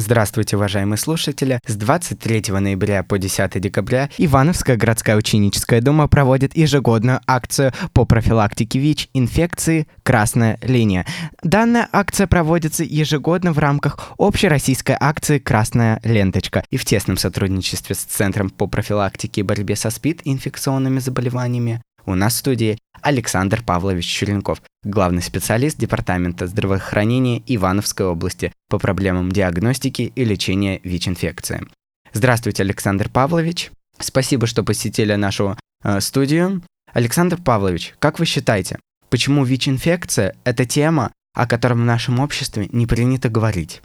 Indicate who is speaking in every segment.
Speaker 1: Здравствуйте, уважаемые слушатели! С 23 ноября по 10 декабря Ивановская городская ученическая дума проводит ежегодную акцию по профилактике ВИЧ-инфекции «Красная линия». Данная акция проводится ежегодно в рамках общероссийской акции «Красная ленточка» и в тесном сотрудничестве с Центром по профилактике и борьбе со СПИД и инфекционными заболеваниями. У нас в студии Александр Павлович Черенков, главный специалист Департамента здравоохранения Ивановской области по проблемам диагностики и лечения ВИЧ-инфекции. Здравствуйте, Александр Павлович. Спасибо, что посетили нашу э, студию. Александр Павлович, как вы считаете, почему ВИЧ-инфекция – это тема, о котором в нашем обществе не принято говорить?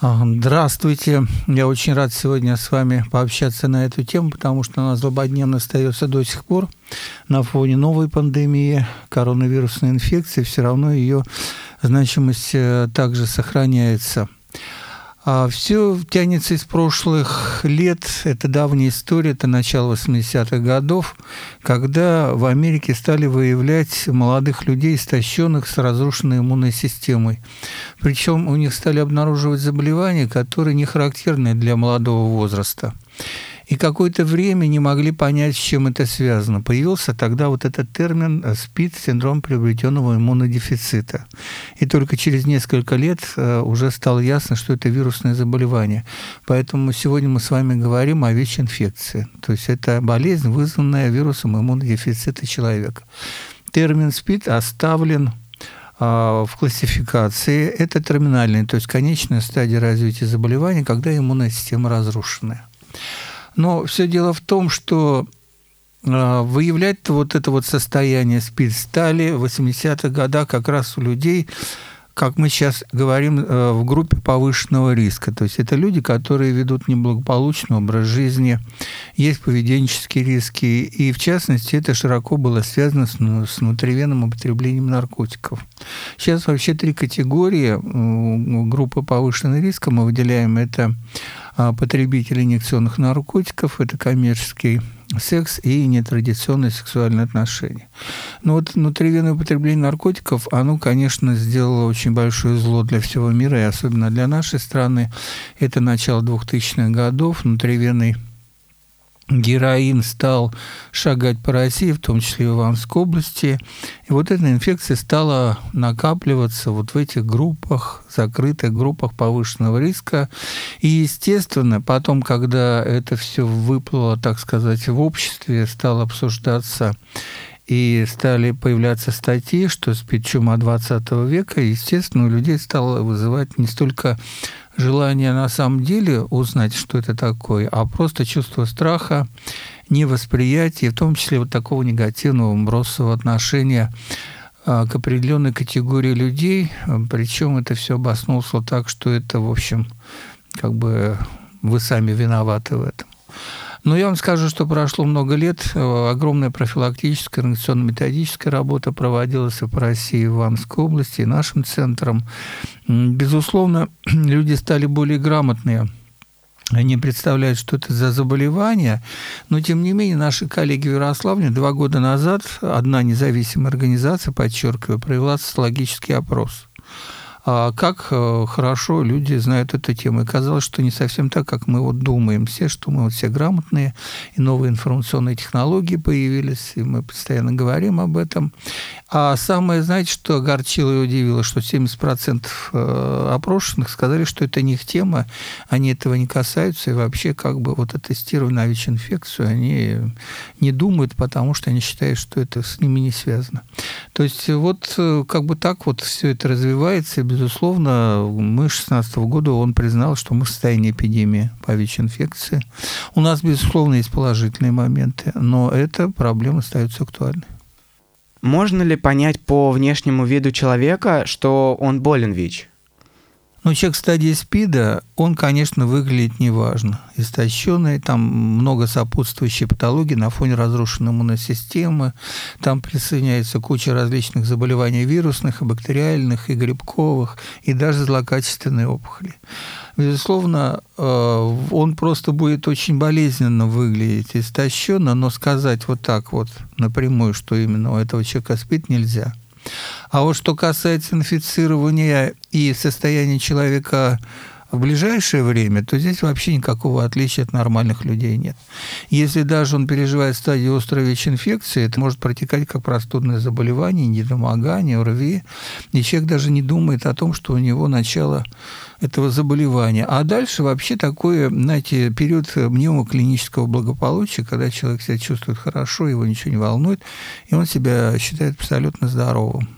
Speaker 2: Здравствуйте. Я очень рад сегодня с вами пообщаться на эту тему, потому что она злободневно остается до сих пор. На фоне новой пандемии коронавирусной инфекции все равно ее значимость э, также сохраняется. А все тянется из прошлых лет. Это давняя история, это начало 80-х годов, когда в Америке стали выявлять молодых людей, истощенных с разрушенной иммунной системой. Причем у них стали обнаруживать заболевания, которые не характерны для молодого возраста и какое-то время не могли понять, с чем это связано. Появился тогда вот этот термин э, СПИД, синдром приобретенного иммунодефицита. И только через несколько лет э, уже стало ясно, что это вирусное заболевание. Поэтому сегодня мы с вами говорим о ВИЧ-инфекции. То есть это болезнь, вызванная вирусом иммунодефицита человека. Термин СПИД оставлен а, в классификации это терминальная, то есть конечная стадия развития заболевания, когда иммунная система разрушенная. Но все дело в том, что а, выявлять вот это вот состояние СПИД стали в 80-х годах как раз у людей, как мы сейчас говорим, э, в группе повышенного риска. То есть это люди, которые ведут неблагополучный образ жизни, есть поведенческие риски, и в частности это широко было связано с, ну, с внутривенным употреблением наркотиков. Сейчас вообще три категории группы повышенного риска мы выделяем. Это а, потребители инъекционных наркотиков, это коммерческий секс и нетрадиционные сексуальные отношения. Но вот внутривенное употребление наркотиков, оно, конечно, сделало очень большое зло для всего мира, и особенно для нашей страны. Это начало 2000-х годов, внутривенный героин стал шагать по России, в том числе и в Ивановской области. И вот эта инфекция стала накапливаться вот в этих группах, закрытых группах повышенного риска. И, естественно, потом, когда это все выплыло, так сказать, в обществе, стало обсуждаться и стали появляться статьи, что спит чума 20 века, естественно, у людей стало вызывать не столько желание на самом деле узнать, что это такое, а просто чувство страха, невосприятия, в том числе вот такого негативного бросового отношения а, к определенной категории людей, причем это все обоснулось так, что это, в общем, как бы вы сами виноваты в этом. Но я вам скажу, что прошло много лет. Э, огромная профилактическая, организационно-методическая работа проводилась по России, в Ивановской области, и нашим центром. Безусловно, люди стали более грамотные они представляют, что это за заболевание, но тем не менее наши коллеги в Ярославле два года назад одна независимая организация, подчеркиваю, провела социологический опрос. А как э, хорошо люди знают эту тему. И казалось, что не совсем так, как мы вот думаем все, что мы вот все грамотные, и новые информационные технологии появились, и мы постоянно говорим об этом. А самое, знаете, что огорчило и удивило, что 70% э, опрошенных сказали, что это не их тема, они этого не касаются, и вообще как бы вот о тестировании на ВИЧ-инфекцию они не думают, потому что они считают, что это с ними не связано. То есть вот э, как бы так вот все это развивается, и, безусловно, мы 2016 года он признал, что мы в состоянии эпидемии по ВИЧ-инфекции. У нас, безусловно, есть положительные моменты, но эта проблема остается актуальной.
Speaker 1: Можно ли понять по внешнему виду человека, что он болен ВИЧ?
Speaker 2: Ну, человек в стадии СПИДа, он, конечно, выглядит неважно. Истощенный, там много сопутствующей патологии на фоне разрушенной иммунной системы. Там присоединяется куча различных заболеваний вирусных, и бактериальных, и грибковых, и даже злокачественные опухоли. Безусловно, э, он просто будет очень болезненно выглядеть, истощенно, но сказать вот так вот напрямую, что именно у этого человека спит, нельзя. А вот что касается инфицирования и состояния человека в ближайшее время, то здесь вообще никакого отличия от нормальных людей нет. Если даже он переживает стадию острой ВИЧ-инфекции, это может протекать как простудное заболевание, недомогание, ОРВИ, и человек даже не думает о том, что у него начало этого заболевания. А дальше вообще такой, знаете, период мнемоклинического благополучия, когда человек себя чувствует хорошо, его ничего не волнует, и он себя считает абсолютно здоровым.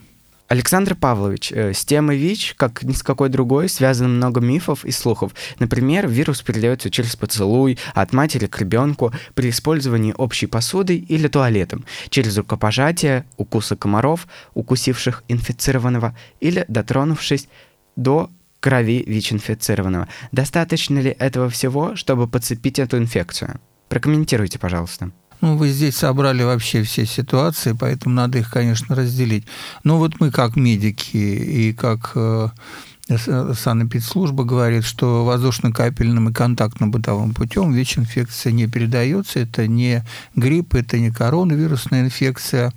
Speaker 1: Александр Павлович, э, с темой ВИЧ, как ни с какой другой, связано много мифов и слухов. Например, вирус передается через поцелуй от матери к ребенку при использовании общей посуды или туалетом, через рукопожатие, укусы комаров, укусивших инфицированного, или дотронувшись до крови ВИЧ-инфицированного. Достаточно ли этого всего, чтобы подцепить эту инфекцию? Прокомментируйте, пожалуйста.
Speaker 2: Ну, вы здесь собрали вообще все ситуации, поэтому надо их, конечно, разделить. Но вот мы как медики и как э, санэпидслужба говорит, что воздушно-капельным и контактно-бытовым путем ВИЧ-инфекция не передается. Это не грипп, это не коронавирусная инфекция.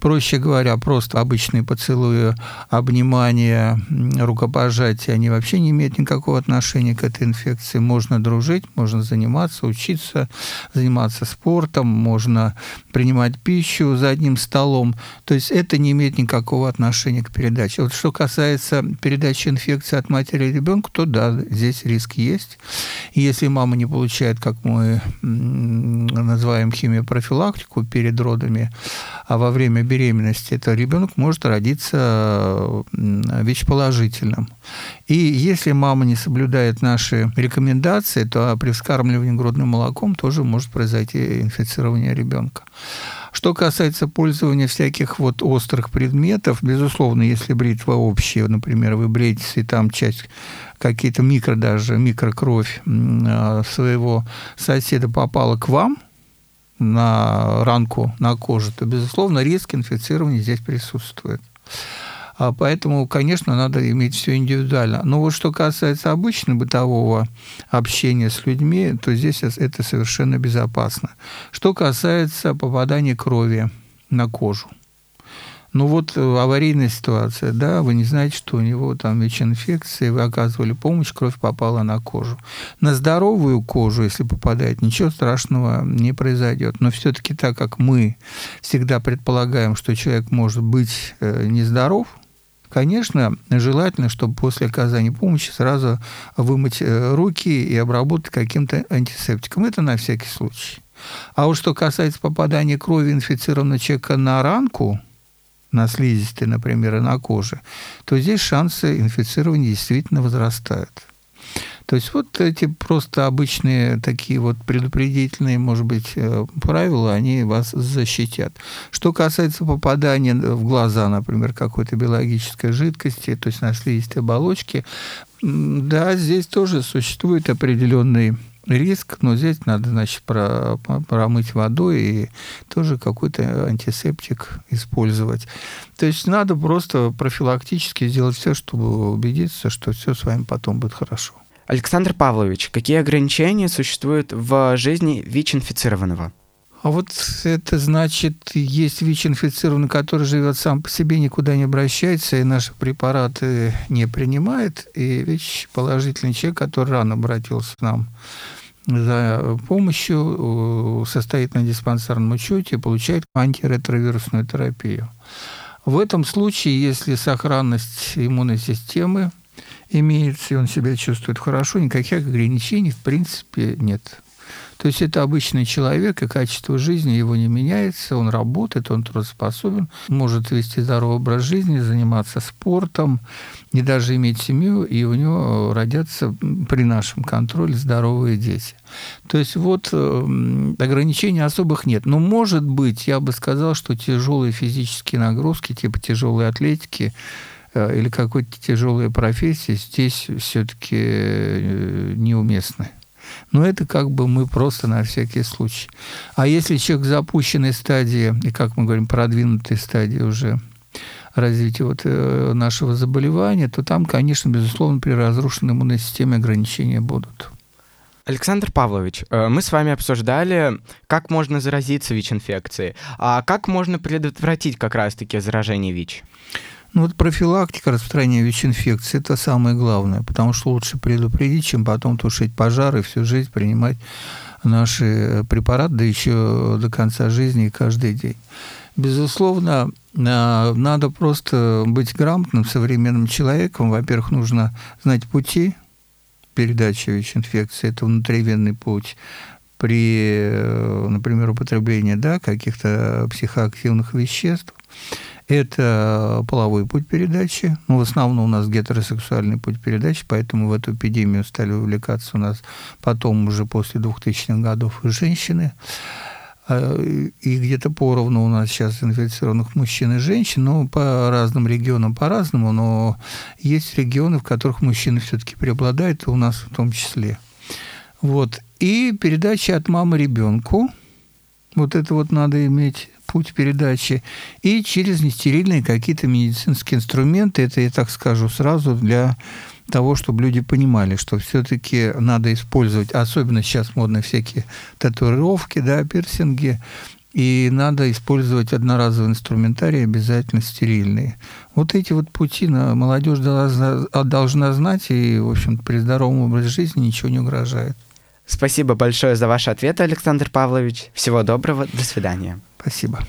Speaker 2: Проще говоря, просто обычные поцелуи, обнимания, рукопожатия, они вообще не имеют никакого отношения к этой инфекции. Можно дружить, можно заниматься, учиться, заниматься спортом, можно принимать пищу за одним столом. То есть это не имеет никакого отношения к передаче. Вот что касается передачи инфекции, инфекция от матери ребенку, то да, здесь риск есть. И если мама не получает, как мы называем химиопрофилактику перед родами, а во время беременности, то ребенок может родиться ВИЧ-положительным. И если мама не соблюдает наши рекомендации, то при вскармливании грудным молоком тоже может произойти инфицирование ребенка. Что касается пользования всяких вот острых предметов, безусловно, если бритва общая, например, вы бреетесь, и там часть какие-то микро даже, микрокровь а, своего соседа попала к вам, на ранку на коже, то, безусловно, риск инфицирования здесь присутствует. А поэтому, конечно, надо иметь все индивидуально. Но вот что касается обычного бытового общения с людьми, то здесь это совершенно безопасно. Что касается попадания крови на кожу. Ну вот э, аварийная ситуация, да, вы не знаете, что у него там ВИЧ-инфекция, вы оказывали помощь, кровь попала на кожу. На здоровую кожу, если попадает, ничего страшного не произойдет. Но все-таки так как мы всегда предполагаем, что человек может быть э, нездоров, Конечно, желательно, чтобы после оказания помощи сразу вымыть э, руки и обработать каким-то антисептиком. Это на всякий случай. А вот что касается попадания крови инфицированного человека на ранку, на слизистой, например, и на коже, то здесь шансы инфицирования действительно возрастают. То есть вот эти просто обычные такие вот предупредительные, может быть, э, правила, они вас защитят. Что касается попадания в глаза, например, какой-то биологической жидкости, то есть на слизистой оболочке, да, здесь тоже существует определенный риск, но здесь надо, значит, про, промыть водой и тоже какой-то антисептик использовать. То есть надо просто профилактически сделать все, чтобы убедиться, что все с вами потом будет хорошо.
Speaker 1: Александр Павлович, какие ограничения существуют в жизни ВИЧ-инфицированного?
Speaker 2: А вот это значит, есть ВИЧ-инфицированный, который живет сам по себе, никуда не обращается, и наши препараты не принимает, и ВИЧ-положительный человек, который рано обратился к нам за помощью, состоит на диспансерном учете получает антиретровирусную терапию. В этом случае, если сохранность иммунной системы имеется, и он себя чувствует хорошо, никаких ограничений в принципе нет. То есть это обычный человек, и качество жизни его не меняется, он работает, он трудоспособен, может вести здоровый образ жизни, заниматься спортом, не даже иметь семью, и у него родятся при нашем контроле здоровые дети. То есть вот э, ограничений особых нет. Но может быть, я бы сказал, что тяжелые физические нагрузки, типа тяжелой атлетики, или какой-то тяжелой профессии здесь все-таки э, неуместны. Но это как бы мы просто на всякий случай. А если человек в запущенной стадии, и, как мы говорим, продвинутой стадии уже развития вот э, нашего заболевания, то там, конечно, безусловно, при разрушенной иммунной системе ограничения будут.
Speaker 1: Александр Павлович, э, мы с вами обсуждали, как можно заразиться ВИЧ-инфекцией, а как можно предотвратить как раз-таки заражение ВИЧ?
Speaker 2: Ну вот профилактика распространения ВИЧ-инфекции – это самое главное, потому что лучше предупредить, чем потом тушить пожары и всю жизнь принимать наши препараты, да еще до конца жизни и каждый день. Безусловно, а, надо просто быть грамотным современным человеком. Во-первых, нужно знать пути передачи ВИЧ-инфекции. Это внутривенный путь при, например, употреблении да, каких-то психоактивных веществ. Это половой путь передачи. Ну, в основном у нас гетеросексуальный путь передачи, поэтому в эту эпидемию стали увлекаться у нас потом уже после 2000-х годов женщины. А, и где-то поровну у нас сейчас инфицированных мужчин и женщин, ну, по разным регионам по-разному, но есть регионы, в которых мужчины все-таки преобладают, и у нас в том числе. Вот. И передача от мамы ребенку. Вот это вот надо иметь путь передачи. И через нестерильные какие-то медицинские инструменты. Это я так скажу сразу для того, чтобы люди понимали, что все-таки надо использовать, особенно сейчас модны всякие татуировки, да, пирсинги, и надо использовать одноразовый инструментарий, обязательно стерильные. Вот эти вот пути на молодежь должна, должна знать, и, в общем при здоровом образе жизни ничего не угрожает.
Speaker 1: Спасибо большое за ваш ответ, Александр Павлович. Всего доброго, до свидания.
Speaker 2: Спасибо.